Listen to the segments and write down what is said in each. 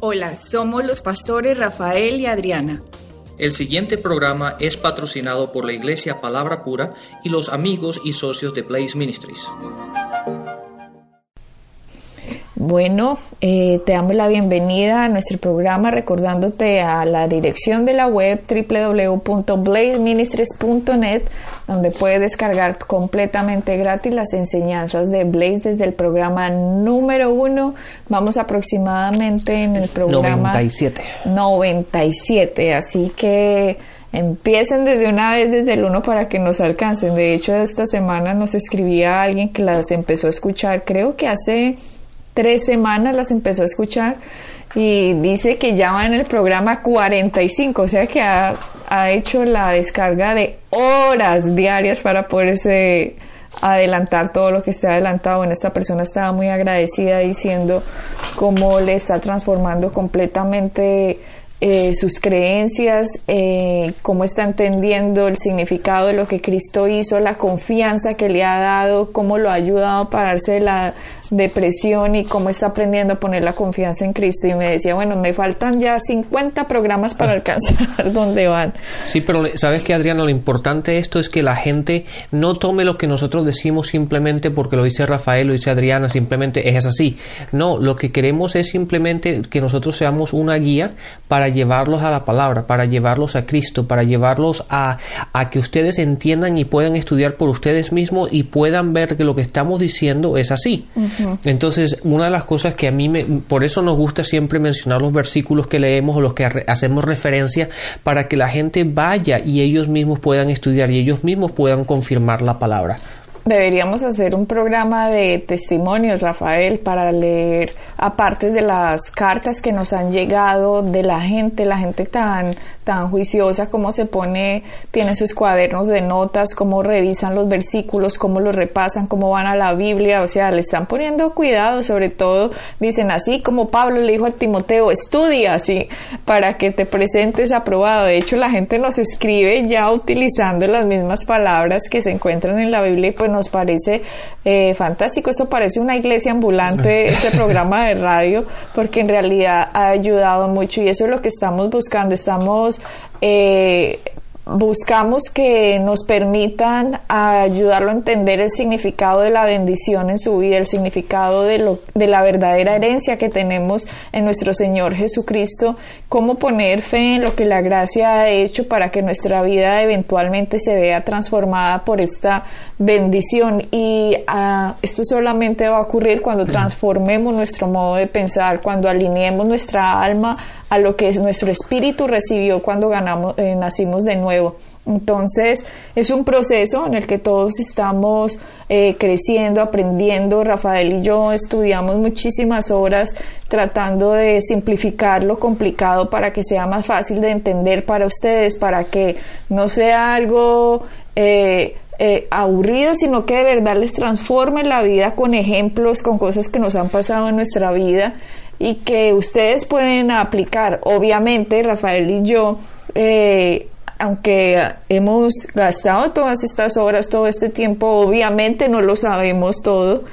Hola, somos los pastores Rafael y Adriana. El siguiente programa es patrocinado por la Iglesia Palabra Pura y los amigos y socios de Blaze Ministries. Bueno, eh, te damos la bienvenida a nuestro programa recordándote a la dirección de la web www.blazeministries.net donde puedes descargar completamente gratis las enseñanzas de Blaze desde el programa número uno. Vamos aproximadamente en el programa 97. 97, así que empiecen desde una vez desde el uno para que nos alcancen. De hecho, esta semana nos escribía alguien que las empezó a escuchar, creo que hace tres semanas las empezó a escuchar y dice que ya va en el programa 45, o sea que ha, ha hecho la descarga de horas diarias para poderse adelantar todo lo que está adelantado. Bueno, esta persona estaba muy agradecida diciendo cómo le está transformando completamente eh, sus creencias, eh, cómo está entendiendo el significado de lo que Cristo hizo, la confianza que le ha dado, cómo lo ha ayudado a pararse de la depresión y cómo está aprendiendo a poner la confianza en Cristo. Y me decía, bueno, me faltan ya 50 programas para alcanzar donde van. Sí, pero sabes que Adriana, lo importante de esto es que la gente no tome lo que nosotros decimos simplemente porque lo dice Rafael, lo dice Adriana, simplemente es así. No, lo que queremos es simplemente que nosotros seamos una guía para llevarlos a la palabra, para llevarlos a Cristo, para llevarlos a, a que ustedes entiendan y puedan estudiar por ustedes mismos y puedan ver que lo que estamos diciendo es así. Entonces, una de las cosas que a mí me, por eso nos gusta siempre mencionar los versículos que leemos o los que hacemos referencia para que la gente vaya y ellos mismos puedan estudiar y ellos mismos puedan confirmar la palabra. Deberíamos hacer un programa de testimonios, Rafael, para leer, aparte de las cartas que nos han llegado de la gente, la gente tan, tan juiciosa, cómo se pone, tiene sus cuadernos de notas, cómo revisan los versículos, cómo los repasan, cómo van a la Biblia, o sea, le están poniendo cuidado, sobre todo, dicen así como Pablo le dijo a Timoteo, estudia así, para que te presentes aprobado. De hecho, la gente nos escribe ya utilizando las mismas palabras que se encuentran en la Biblia y pues nos parece eh, fantástico. Esto parece una iglesia ambulante, este programa de radio, porque en realidad ha ayudado mucho y eso es lo que estamos buscando. Estamos eh, buscamos que nos permitan ayudarlo a entender el significado de la bendición en su vida, el significado de, lo, de la verdadera herencia que tenemos en nuestro Señor Jesucristo, cómo poner fe en lo que la gracia ha hecho para que nuestra vida eventualmente se vea transformada por esta bendición. Y ah, esto solamente va a ocurrir cuando transformemos nuestro modo de pensar, cuando alineemos nuestra alma a lo que nuestro espíritu recibió cuando ganamos, eh, nacimos de nuevo. Entonces es un proceso en el que todos estamos eh, creciendo, aprendiendo. Rafael y yo estudiamos muchísimas horas tratando de simplificar lo complicado para que sea más fácil de entender para ustedes, para que no sea algo eh, aburrido, sino que de verdad les transforme la vida con ejemplos, con cosas que nos han pasado en nuestra vida y que ustedes pueden aplicar. Obviamente, Rafael y yo, eh, aunque hemos gastado todas estas horas, todo este tiempo, obviamente no lo sabemos todo.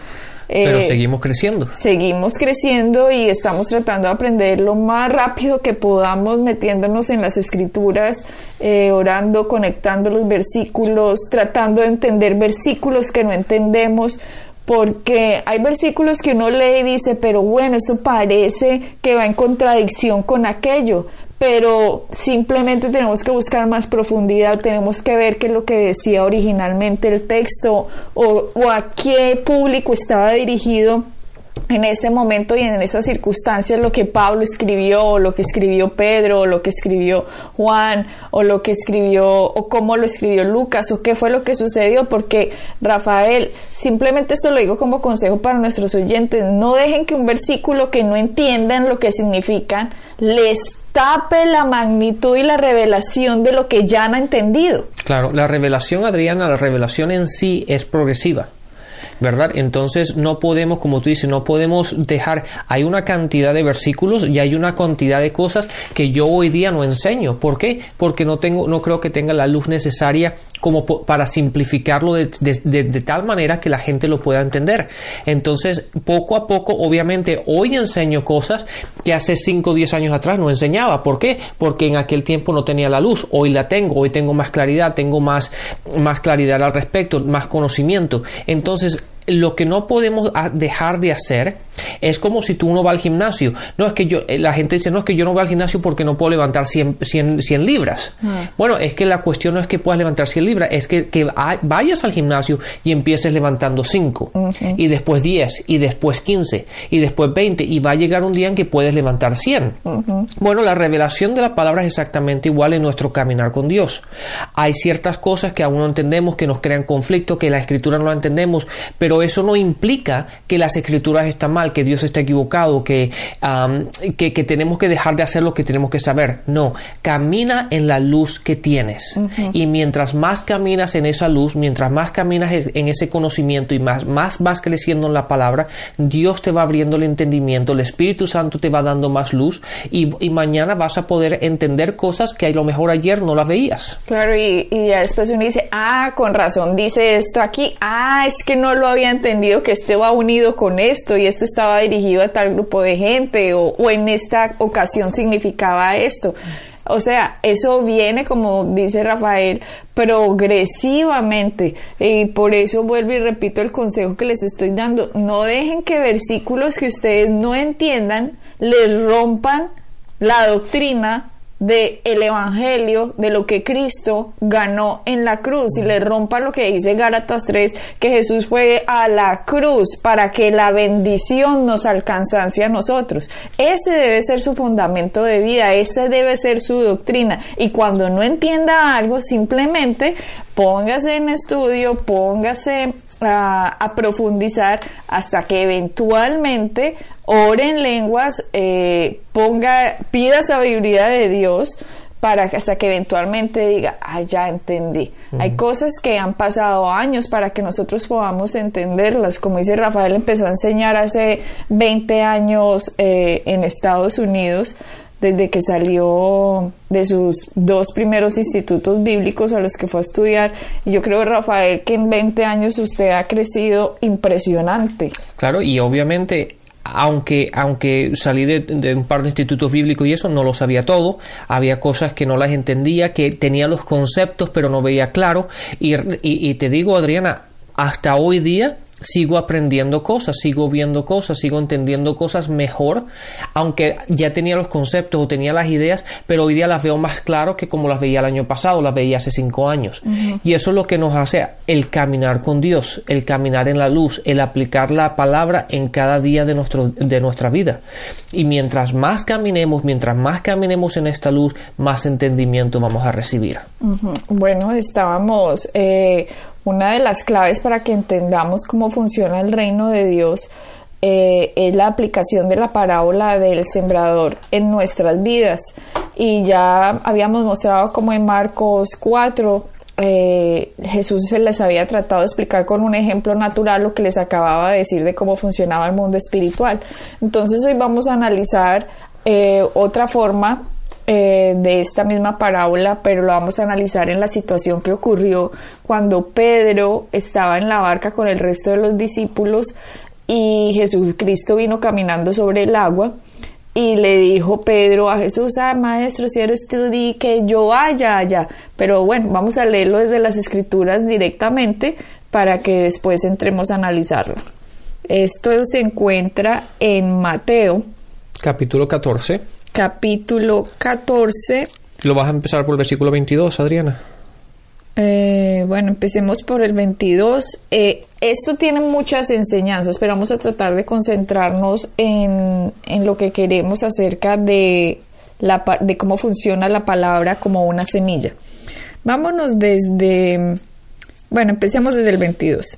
Pero eh, seguimos creciendo. Seguimos creciendo y estamos tratando de aprender lo más rápido que podamos, metiéndonos en las escrituras, eh, orando, conectando los versículos, tratando de entender versículos que no entendemos, porque hay versículos que uno lee y dice, pero bueno, esto parece que va en contradicción con aquello, pero simplemente tenemos que buscar más profundidad, tenemos que ver qué es lo que decía originalmente el texto o, o a qué público estaba dirigido en ese momento y en esas circunstancias lo que Pablo escribió, o lo que escribió Pedro, o lo que escribió Juan, o lo que escribió, o cómo lo escribió Lucas, o qué fue lo que sucedió, porque Rafael, simplemente esto lo digo como consejo para nuestros oyentes, no dejen que un versículo que no entiendan lo que significan les tape la magnitud y la revelación de lo que ya han entendido. Claro, la revelación, Adriana, la revelación en sí es progresiva. ¿verdad? Entonces no podemos, como tú dices, no podemos dejar, hay una cantidad de versículos y hay una cantidad de cosas que yo hoy día no enseño. ¿Por qué? Porque no tengo, no creo que tenga la luz necesaria como para simplificarlo de, tal manera que la gente lo pueda entender. Entonces, poco a poco, obviamente, hoy enseño cosas que hace 5 o 10 años atrás no enseñaba. ¿Por qué? Porque en aquel tiempo no tenía la luz. Hoy la tengo, hoy tengo más claridad, tengo más, más claridad al respecto, más conocimiento. Entonces, lo que no podemos dejar de hacer es como si tú uno va al gimnasio. No es que yo, eh, la gente dice, no es que yo no voy al gimnasio porque no puedo levantar 100, 100, libras. Ah. Bueno, es que la cuestión no es que puedas levantar 100 libras, es que, que vayas al gimnasio y empieces levantando 5, y después 10, y después 15, y después 20, y va a llegar un día en que puedes levantar 100. Bueno, la revelación de la palabra es exactamente igual en nuestro caminar con Dios. Hay ciertas cosas que aún no entendemos, que nos crean conflicto, que la escritura no la entendemos, pero eso no implica que las escrituras están mal, que Dios está equivocado, que, que, tenemos que dejar de hacer lo que tenemos que saber. No, camina en la luz que tienes. Y mientras más caminas en esa luz, mientras más caminas en ese conocimiento y más, más vas creciendo en la palabra, Dios te va abriendo el entendimiento, el Espíritu Santo te va dando más luz y, mañana vas a poder entender cosas que a lo mejor ayer no las veías. Claro, y, y ya después uno dice, ah, con razón dice esto aquí, ah, es que no lo había entendido que esto va unido con esto y esto estaba dirigido a tal grupo de gente o, en esta ocasión significaba esto. O sea, eso viene, como dice Rafael, progresivamente. Y por eso vuelvo y repito el consejo que les estoy dando. No dejen que versículos que ustedes no entiendan les rompan la doctrina de el evangelio de lo que Cristo ganó en la cruz y le rompa lo que dice Gálatas 3 que Jesús fue a la cruz para que la bendición nos alcanzase a nosotros. Ese debe ser su fundamento de vida, ese debe ser su doctrina y cuando no entienda algo simplemente póngase en estudio, póngase a, profundizar hasta que eventualmente ore en lenguas, eh, ponga, pida sabiduría de Dios para que hasta que eventualmente diga, ah, ya entendí. Hay cosas que han pasado años para que nosotros podamos entenderlas. Como dice Rafael, empezó a enseñar hace 20 años eh, en Estados Unidos desde que salió de sus dos primeros institutos bíblicos a los que fue a estudiar. Yo creo, Rafael, que en 20 años usted ha crecido impresionante. Claro, y obviamente aunque, aunque salí de, un par de institutos bíblicos y eso, no lo sabía todo, había cosas que no las entendía, que tenía los conceptos pero no veía claro. y te digo, Adriana, hasta hoy día sigo aprendiendo cosas, sigo viendo cosas, sigo entendiendo cosas mejor, aunque ya tenía los conceptos o tenía las ideas, pero hoy día las veo más claro que como las veía el año pasado, las veía hace cinco años. Y eso es lo que nos hace el caminar con Dios, el caminar en la luz, el aplicar la palabra en cada día de, nuestro, de nuestra vida. Y mientras más caminemos, mientras más caminemos en esta luz, más entendimiento vamos a recibir. Bueno, estábamos eh, una de las claves para que entendamos cómo funciona el reino de Dios eh, es la aplicación de la parábola del sembrador en nuestras vidas. Y ya habíamos mostrado como en Marcos 4 eh, Jesús se les había tratado de explicar con un ejemplo natural lo que les acababa de decir de cómo funcionaba el mundo espiritual. Entonces hoy vamos a analizar eh, otra forma eh, de esta misma parábola, pero lo vamos a analizar en la situación que ocurrió cuando Pedro estaba en la barca con el resto de los discípulos y Jesucristo vino caminando sobre el agua y le dijo Pedro a Jesús, ah, maestro, si eres tú, di que yo vaya allá. Pero bueno, vamos a leerlo desde las escrituras directamente para que después entremos a analizarlo. Esto se encuentra en Mateo. Capítulo 14 capítulo 14. ¿Lo vas a empezar por el versículo 22, Adriana? Eh, bueno, empecemos por el 22. Eh, esto tiene muchas enseñanzas, pero vamos a tratar de concentrarnos en, en lo que queremos acerca de, la, de cómo funciona la palabra como una semilla. Vámonos desde, bueno, empecemos desde el 22.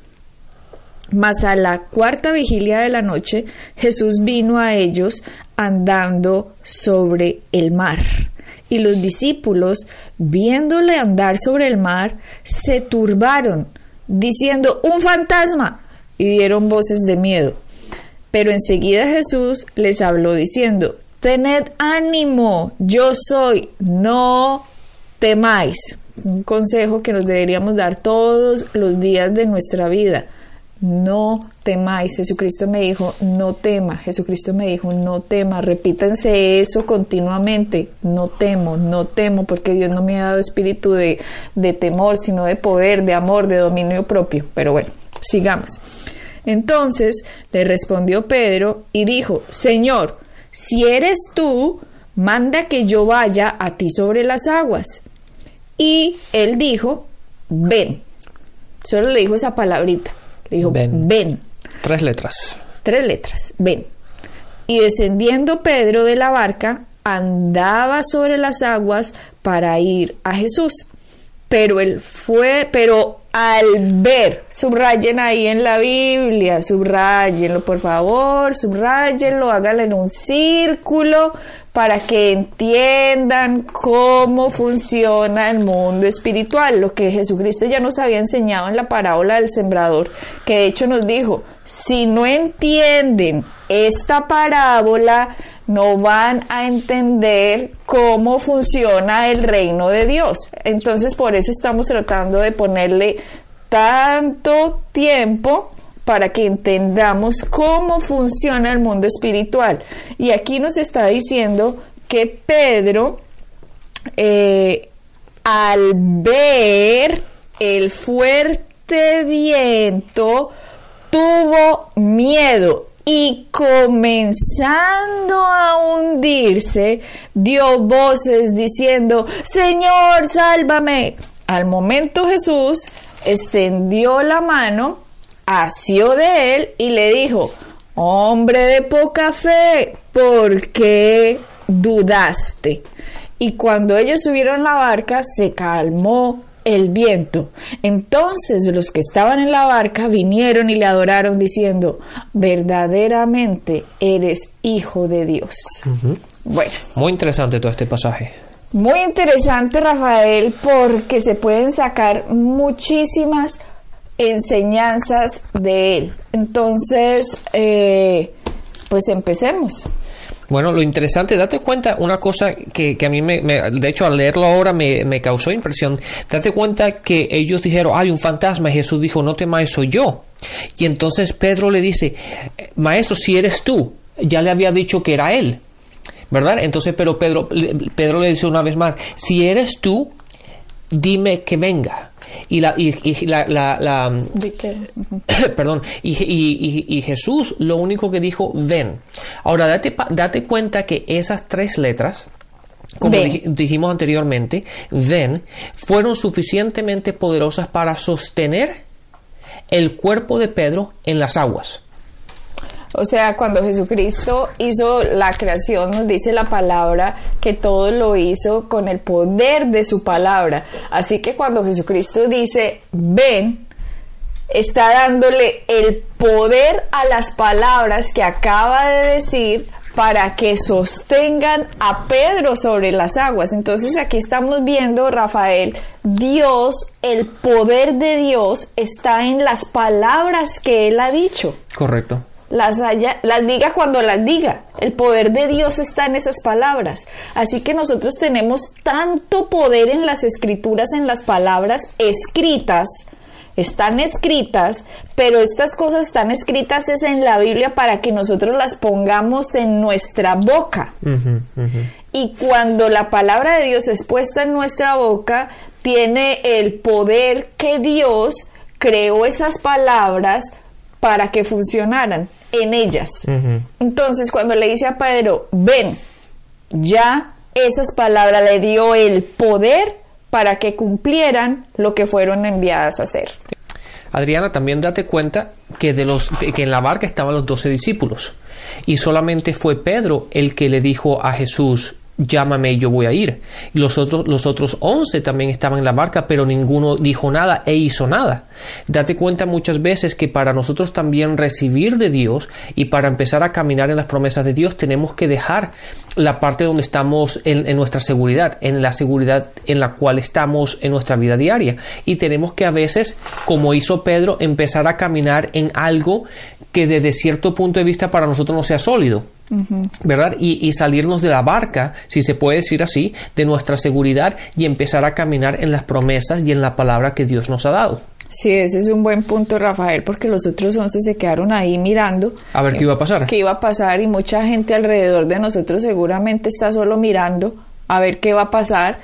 Mas a la cuarta vigilia de la noche Jesús vino a ellos andando sobre el mar. Y los discípulos, viéndole andar sobre el mar, se turbaron, diciendo, un fantasma, y dieron voces de miedo. Pero enseguida Jesús les habló diciendo, Tened ánimo, yo soy, no temáis. Un consejo que nos deberíamos dar todos los días de nuestra vida. No temáis. Jesucristo me dijo, no tema. Jesucristo me dijo, no tema. Repítanse eso continuamente. No temo, no temo, porque Dios no me ha dado espíritu de, de temor, sino de poder, de amor, de dominio propio. Pero bueno, sigamos. Entonces le respondió Pedro y dijo, Señor, si eres tú, manda que yo vaya a ti sobre las aguas. Y él dijo, ven. Solo le dijo esa palabrita. Le dijo, Ven. ven. Tres letras. Tres letras, ven. Y descendiendo Pedro de la barca, andaba sobre las aguas para ir a Jesús. Pero él fue, pero al ver, subrayen ahí en la Biblia, subrayenlo por favor, subrayenlo, háganlo en un círculo para que entiendan cómo funciona el mundo espiritual, lo que Jesucristo ya nos había enseñado en la parábola del sembrador, que de hecho nos dijo, si no entienden esta parábola, no van a entender cómo funciona el reino de Dios. Entonces, por eso estamos tratando de ponerle tanto tiempo para que entendamos cómo funciona el mundo espiritual. Y aquí nos está diciendo que Pedro, eh, al ver el fuerte viento, tuvo miedo y comenzando a hundirse, dio voces diciendo, Señor, sálvame. Al momento Jesús extendió la mano, asió de él y le dijo, hombre de poca fe, ¿por qué dudaste? Y cuando ellos subieron la barca, se calmó el viento. Entonces los que estaban en la barca vinieron y le adoraron diciendo, verdaderamente eres hijo de Dios. Bueno, Muy interesante todo este pasaje. muy interesante Rafael porque se pueden sacar muchísimas enseñanzas de él. Entonces, eh, pues empecemos. Bueno, lo interesante, date cuenta una cosa que, que a mí, me, de hecho, al leerlo ahora me, me causó impresión. Date cuenta que ellos dijeron, hay un fantasma, y Jesús dijo, no temáis, soy yo. Y entonces Pedro le dice, maestro, si eres tú, ya le había dicho que era él. ¿Verdad? Entonces, pero Pedro, Pedro le dice una vez más, si eres tú, dime que venga. Y la, y, y la, la- la- perdón, y, y- y- y Jesús lo único que dijo, ven. Ahora, date, date cuenta que esas tres letras, como dij- dijimos anteriormente, ven, fueron suficientemente poderosas para sostener el cuerpo de Pedro en las aguas. O sea, cuando Jesucristo hizo la creación, nos dice la palabra que todo lo hizo con el poder de su palabra. Así que cuando Jesucristo dice, ven, está dándole el poder a las palabras que acaba de decir para que sostengan a Pedro sobre las aguas. Entonces aquí estamos viendo, Rafael, Dios, el poder de Dios está en las palabras que Él ha dicho Correcto. Las haya, las diga cuando las diga. El poder de Dios está en esas palabras. Así que nosotros tenemos tanto poder en las escrituras, en las palabras escritas. Están escritas, pero estas cosas están escritas es en la Biblia para que nosotros las pongamos en nuestra boca. Y cuando la palabra de Dios es puesta en nuestra boca, tiene el poder que Dios creó esas palabras para que funcionaran en ellas. Entonces, cuando le dice a Pedro, ven, ya esas palabras le dio el poder para que cumplieran lo que fueron enviadas a hacer. Adriana, también date cuenta que, de los, que en la barca estaban los doce discípulos y solamente fue Pedro el que le dijo a Jesús, llámame yo voy a ir. Los otros, los otros once también estaban en la barca, pero ninguno dijo nada e hizo nada. Date cuenta muchas veces que para nosotros también recibir de Dios y para empezar a caminar en las promesas de Dios tenemos que dejar la parte donde estamos en, en nuestra seguridad, en la seguridad en la cual estamos en nuestra vida diaria. Y tenemos que a veces, como hizo Pedro, empezar a caminar en algo que desde cierto punto de vista para nosotros no sea sólido. ¿Verdad? Y, y, salirnos de la barca, si se puede decir así, de nuestra seguridad y empezar a caminar en las promesas y en la palabra que Dios nos ha dado. Sí, ese es un buen punto, Rafael, porque los otros once se quedaron ahí mirando. A ver qué iba a pasar. Qué iba a pasar y mucha gente alrededor de nosotros seguramente está solo mirando a ver qué va a pasar,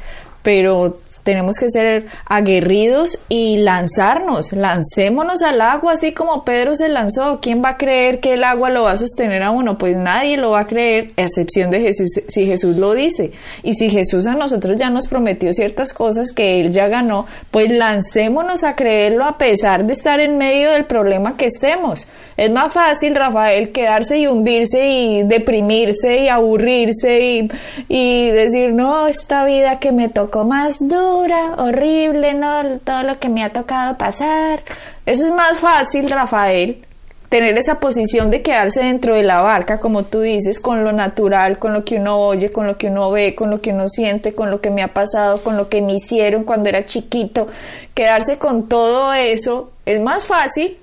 pero tenemos que ser aguerridos y lanzarnos, lancémonos al agua así como Pedro se lanzó. ¿Quién va a creer que el agua lo va a sostener a uno? Pues nadie lo va a creer, a excepción de Jesús, si Jesús lo dice. Y si Jesús a nosotros ya nos prometió ciertas cosas que Él ya ganó, pues lancémonos a creerlo a pesar de estar en medio del problema que estemos. Es más fácil, Rafael, quedarse y hundirse y deprimirse y aburrirse y, y decir, no, esta vida que me tocó más dura, horrible, no, todo lo que me ha tocado pasar. Eso es más fácil, Rafael, tener esa posición de quedarse dentro de la barca, como tú dices, con lo natural, con lo que uno oye, con lo que uno ve, con lo que uno siente, con lo que me ha pasado, con lo que me hicieron cuando era chiquito. Quedarse con todo eso es más fácil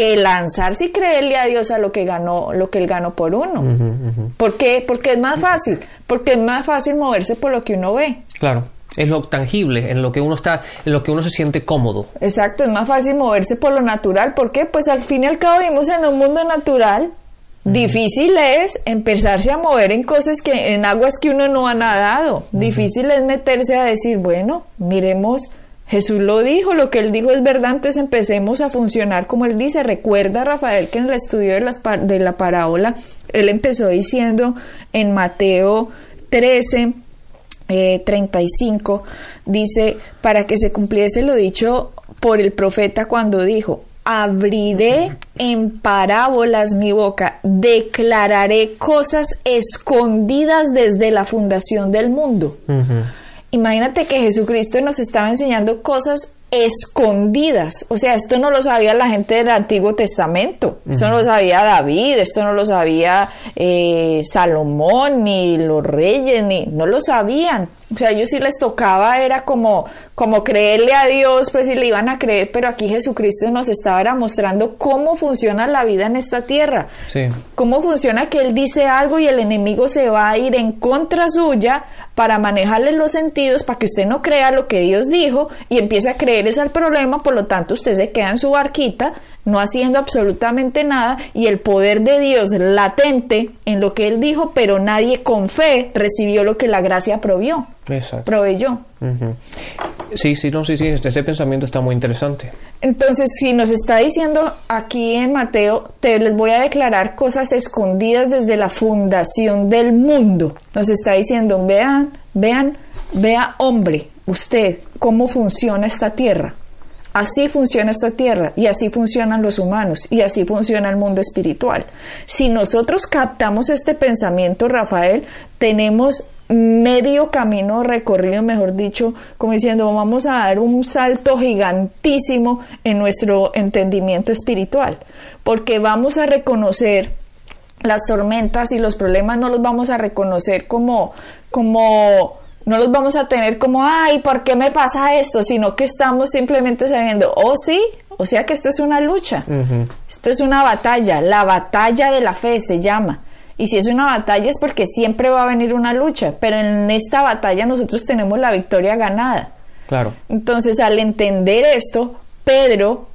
que lanzarse y creerle a Dios a lo que ganó, lo que él ganó por uno. Uh -huh, uh -huh. ¿Por qué? Porque es más fácil, porque es más fácil moverse por lo que uno ve. Claro. Es lo tangible, en lo que uno está, en lo que uno se siente cómodo. Exacto, es más fácil moverse por lo natural. ¿Por qué? Pues al fin y al cabo vivimos en un mundo natural. Uh -huh. Difícil es empezarse a mover en cosas que, en aguas que uno no ha nadado. Difícil es meterse a decir, bueno, miremos Jesús lo dijo, lo que él dijo es verdad, entonces empecemos a funcionar como él dice. Recuerda, Rafael, que en el estudio de, la parábola, él empezó diciendo en Mateo 13, eh, 35, dice, para que se cumpliese lo dicho por el profeta cuando dijo, abriré en parábolas mi boca, declararé cosas escondidas desde la fundación del mundo. Imagínate que Jesucristo nos estaba enseñando cosas escondidas. O sea, esto no lo sabía la gente del Antiguo Testamento. Esto no lo sabía David, esto no lo sabía eh, Salomón, ni los reyes, ni no lo sabían. O sea, ellos sí les tocaba, era como, como creerle a Dios, pues sí le iban a creer, pero aquí Jesucristo nos estaba mostrando cómo funciona la vida en esta tierra. Sí. Cómo funciona que Él dice algo y el enemigo se va a ir en contra suya para manejarle los sentidos, para que usted no crea lo que Dios dijo y empiece a creer es el problema, por lo tanto usted se queda en su barquita no haciendo absolutamente nada y el poder de Dios latente en lo que él dijo, pero nadie con fe recibió lo que la gracia provió. Exacto. Proveyó. Uh -huh. Sí, sí, no, sí, sí, ese pensamiento está muy interesante. Entonces, si nos está diciendo aquí en Mateo, te les voy a declarar cosas escondidas desde la fundación del mundo. Nos está diciendo, vean, vean, vea hombre, usted, cómo funciona esta tierra. Así funciona esta tierra y así funcionan los humanos y así funciona el mundo espiritual. Si nosotros captamos este pensamiento, Rafael, tenemos medio camino recorrido, mejor dicho, como diciendo, vamos a dar un salto gigantísimo en nuestro entendimiento espiritual, porque vamos a reconocer las tormentas y los problemas, no los vamos a reconocer como, como no los vamos a tener como, ay, ¿por qué me pasa esto? Sino que estamos simplemente sabiendo, oh sí, o sea que esto es una lucha, uh -huh. esto es una batalla, la batalla de la fe se llama. Y si es una batalla es porque siempre va a venir una lucha, pero en esta batalla nosotros tenemos la victoria ganada. Claro. Entonces, al entender esto, Pedro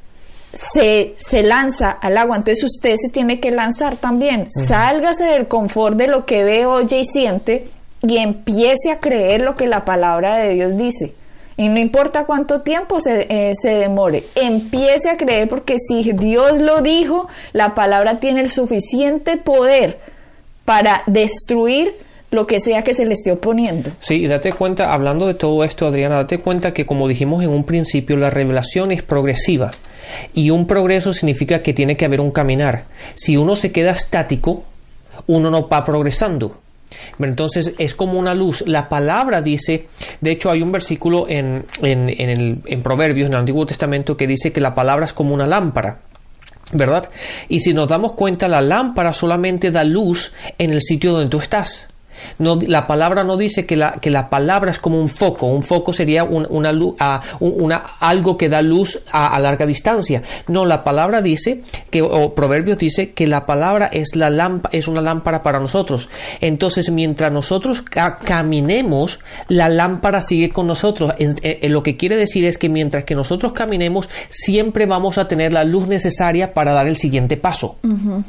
se, se lanza al agua. Entonces, usted se tiene que lanzar también. Uh -huh. Sálgase del confort de lo que ve, oye y siente y empiece a creer lo que la palabra de Dios dice. Y no importa cuánto tiempo se, eh, se, demore, empiece a creer porque si Dios lo dijo, la palabra tiene el suficiente poder para destruir lo que sea que se le esté oponiendo. Sí, date cuenta, hablando de todo esto, Adriana, date cuenta que como dijimos en un principio, la revelación es progresiva. Y un progreso significa que tiene que haber un caminar. Si uno se queda estático, uno no va progresando. Entonces es como una luz. La palabra dice, de hecho hay un versículo en, en, en, el, en Proverbios, en el Antiguo Testamento, que dice que la palabra es como una lámpara. ¿Verdad? Y si nos damos cuenta, la lámpara solamente da luz en el sitio donde tú estás. No, la palabra no dice que la, que la palabra es como un foco. Un foco sería una, luz, una, algo que da luz a, larga distancia. No, la palabra dice que, o Proverbios dice que la palabra es, la es una lámpara para nosotros. Entonces, mientras nosotros caminemos, la lámpara sigue con nosotros. lo que quiere decir es que mientras que nosotros caminemos, siempre vamos a tener la luz necesaria para dar el siguiente paso.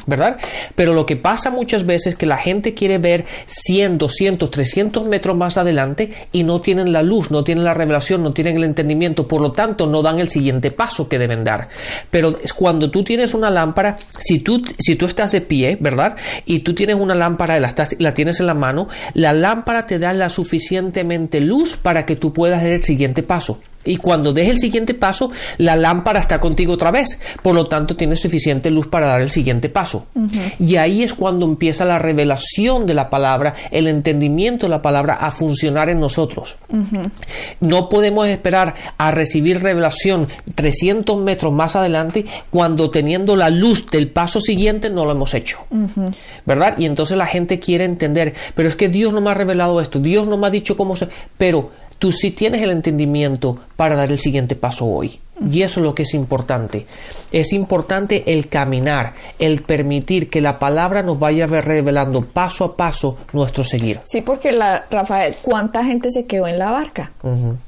¿Verdad? Pero lo que pasa muchas veces es que la gente quiere ver si 100, 200, 300 metros más adelante y no tienen la luz, no tienen la revelación, no tienen el entendimiento, por lo tanto no dan el siguiente paso que deben dar. Pero cuando tú tienes una lámpara, si tú, si tú estás de pie, ¿verdad? Y tú tienes una lámpara, la, la tienes en la mano, la lámpara te da la suficientemente luz para que tú puedas dar el siguiente paso. Y cuando des el siguiente paso, la lámpara está contigo otra vez. Por lo tanto, tienes suficiente luz para dar el siguiente paso. Y ahí es cuando empieza la revelación de la palabra, el entendimiento de la palabra a funcionar en nosotros. No podemos esperar a recibir revelación 300 metros más adelante cuando teniendo la luz del paso siguiente no lo hemos hecho. ¿Verdad? Y entonces la gente quiere entender, pero es que Dios no me ha revelado esto, Dios no me ha dicho cómo se... Pero tú sí tienes el entendimiento para dar el siguiente paso hoy. Y eso es lo que es importante. Es importante el caminar, el permitir que la palabra nos vaya revelando paso a paso nuestro seguir. Sí, porque la, Rafael, ¿cuánta gente se quedó en la barca?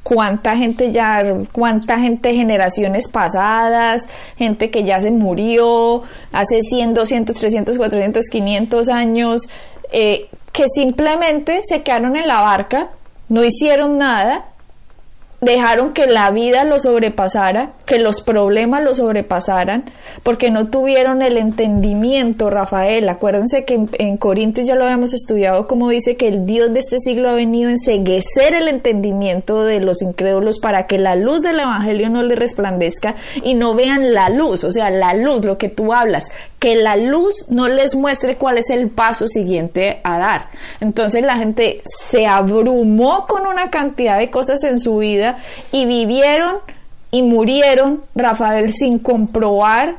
¿Cuánta gente ya, cuánta gente generaciones pasadas, gente que ya se murió hace 100, 200, 300, 400, 500 años, eh, que simplemente se quedaron en la barca no hicieron nada, dejaron que la vida lo sobrepasara, que los problemas lo sobrepasaran, porque no tuvieron el entendimiento, Rafael. Acuérdense que en, Corintios ya lo habíamos estudiado, como dice que el Dios de este siglo ha venido a enseguecer el entendimiento de los incrédulos para que la luz del Evangelio no le resplandezca y no vean la luz, o sea, la luz, lo que tú hablas, que la luz no les muestre cuál es el paso siguiente a dar. Entonces la gente se abrumó con una cantidad de cosas en su vida y vivieron y murieron, Rafael, sin comprobar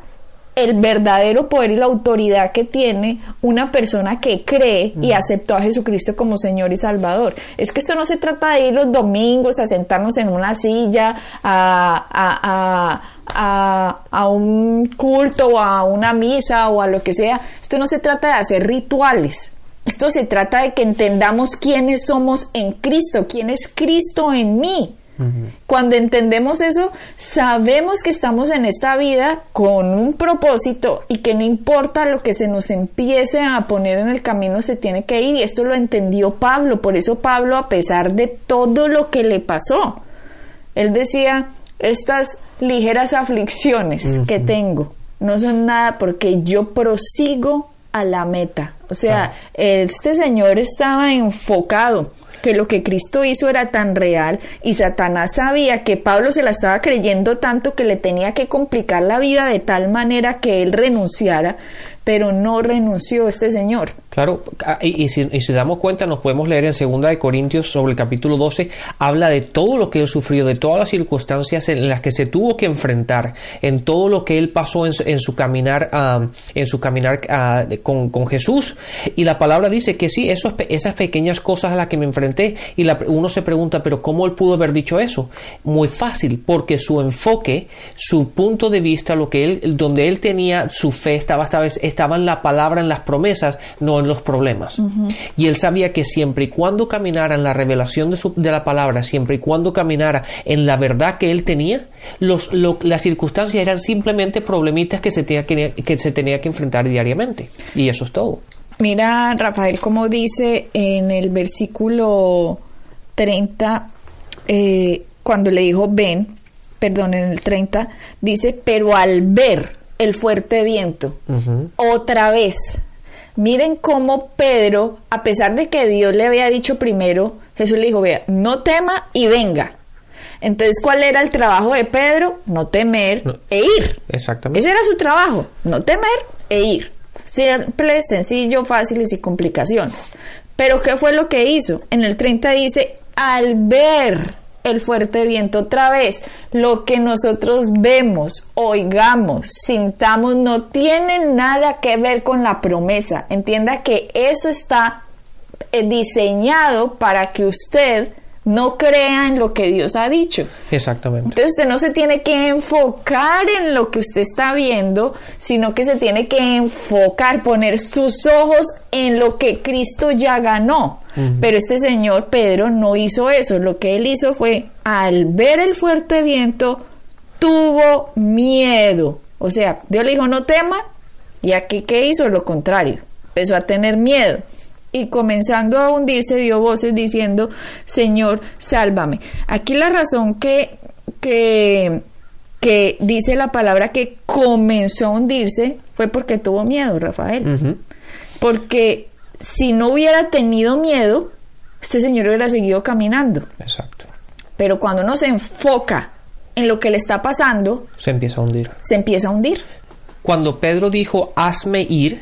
el verdadero poder y la autoridad que tiene una persona que cree y aceptó a Jesucristo como Señor y Salvador. Es que esto no se trata de ir los domingos a sentarnos en una silla, a, a, a, un culto o a una misa o a lo que sea. Esto no se trata de hacer rituales. Esto se trata de que entendamos quiénes somos en Cristo, quién es Cristo en mí. Cuando entendemos eso, sabemos que estamos en esta vida con un propósito y que no importa lo que se nos empiece a poner en el camino, se tiene que ir. Y esto lo entendió Pablo. Por eso Pablo, a pesar de todo lo que le pasó, él decía, estas ligeras aflicciones que tengo no son nada porque yo prosigo a la meta. O sea, este señor estaba enfocado que lo que Cristo hizo era tan real y Satanás sabía que Pablo se la estaba creyendo tanto que le tenía que complicar la vida de tal manera que él renunciara, pero no renunció este señor. Claro, ah, y, si, damos cuenta, nos podemos leer en 2 de Corintios sobre el capítulo 12, habla de todo lo que él sufrió, de todas las circunstancias en las que se tuvo que enfrentar, en todo lo que él pasó en, su, caminar, en su caminar ah, ah, con, con, Jesús. Y la palabra dice que sí, esos, esas pequeñas cosas a las que me enfrenté, y uno se pregunta, pero ¿cómo él pudo haber dicho eso? Muy fácil, porque su enfoque, su punto de vista, lo que él, donde él tenía su fe, estaba, estaba, estaba en la palabra, en las promesas, no en los problemas. Y él sabía que siempre y cuando caminara en la revelación de, su, de, la palabra, siempre y cuando caminara en la verdad que él tenía, los, las circunstancias eran simplemente problemitas que se, tenía que, que se tenía que enfrentar diariamente. Y eso es todo. Mira, Rafael, como dice en el versículo 30, eh, cuando le dijo ven, perdón, en el 30, dice, pero al ver el fuerte viento, otra vez, Miren cómo Pedro, a pesar de que Dios le había dicho primero, Jesús le dijo, vea, no tema y venga. Entonces, ¿cuál era el trabajo de Pedro? No temer e ir. Exactamente. Ese era su trabajo, no temer e ir. Simple, sencillo, fácil y sin complicaciones. Pero ¿qué fue lo que hizo? En el 30 dice, al ver el fuerte viento otra vez, lo que nosotros vemos, oigamos, sintamos, no tiene nada que ver con la promesa. Entienda que eso está eh, diseñado para que usted no crea en lo que Dios ha dicho. Exactamente. Entonces usted no se tiene que enfocar en lo que usted está viendo, sino que se tiene que enfocar, poner sus ojos en lo que Cristo ya ganó. Pero este señor Pedro no hizo eso. Lo que él hizo fue, al ver el fuerte viento, tuvo miedo. O sea, Dios le dijo, no tema, y aquí qué hizo lo contrario. Empezó a tener miedo y comenzando a hundirse dio voces diciendo, Señor, sálvame. Aquí la razón que, que, que dice la palabra que comenzó a hundirse fue porque tuvo miedo, Rafael. Porque si no hubiera tenido miedo, este señor hubiera seguido caminando. Exacto. Pero cuando uno se enfoca en lo que le está pasando, Se empieza a hundir. se empieza a hundir. Cuando Pedro dijo, hazme ir,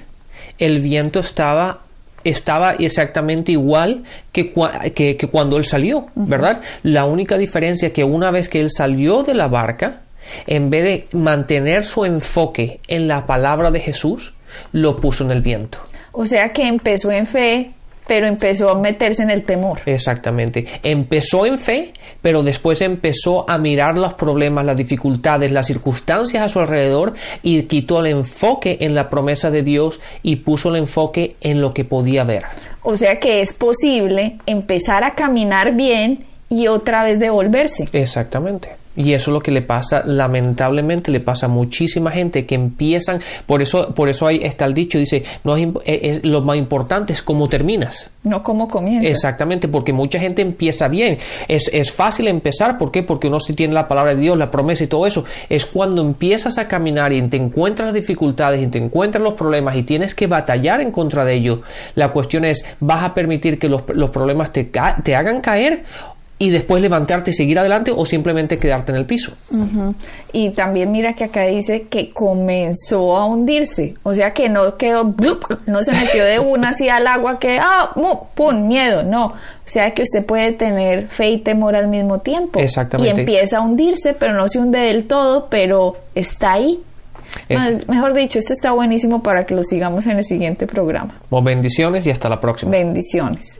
el viento estaba estaba exactamente igual que, que cuando él salió, ¿verdad? La única diferencia es que una vez que él salió de la barca, en vez de mantener su enfoque en la palabra de Jesús, lo puso en el viento. O sea que empezó en fe, pero empezó a meterse en el temor. Exactamente. Empezó en fe, pero después empezó a mirar los problemas, las dificultades, las circunstancias a su alrededor y quitó el enfoque en la promesa de Dios y puso el enfoque en lo que podía ver. O sea que es posible empezar a caminar bien y otra vez devolverse. Exactamente. Y eso es lo que le pasa, lamentablemente le pasa a muchísima gente que empiezan, por eso, por eso ahí está el dicho, dice, no es, eh, es- lo más importante es cómo terminas. No como comienza. Exactamente, porque mucha gente empieza bien. Es, es fácil empezar, ¿por qué? Porque uno sí tiene la palabra de Dios, la promesa y todo eso. Es cuando empiezas a caminar y te encuentras las dificultades y te encuentras los problemas y tienes que batallar en contra de ellos. La cuestión es, ¿vas a permitir que los, los problemas te, te hagan caer? Y después levantarte y seguir adelante o simplemente quedarte en el piso. Y también mira que acá dice que comenzó a hundirse. O sea que no quedó, ¡blup! no se metió de una así al agua que, ah, pum, miedo. No. O sea que usted puede tener fe y temor al mismo tiempo. Exactamente. Y empieza a hundirse, pero no se hunde del todo, pero está ahí. Es- Ah, Mejor dicho, esto está buenísimo para que lo sigamos en el siguiente programa. Bueno, bendiciones y hasta la próxima. Bendiciones.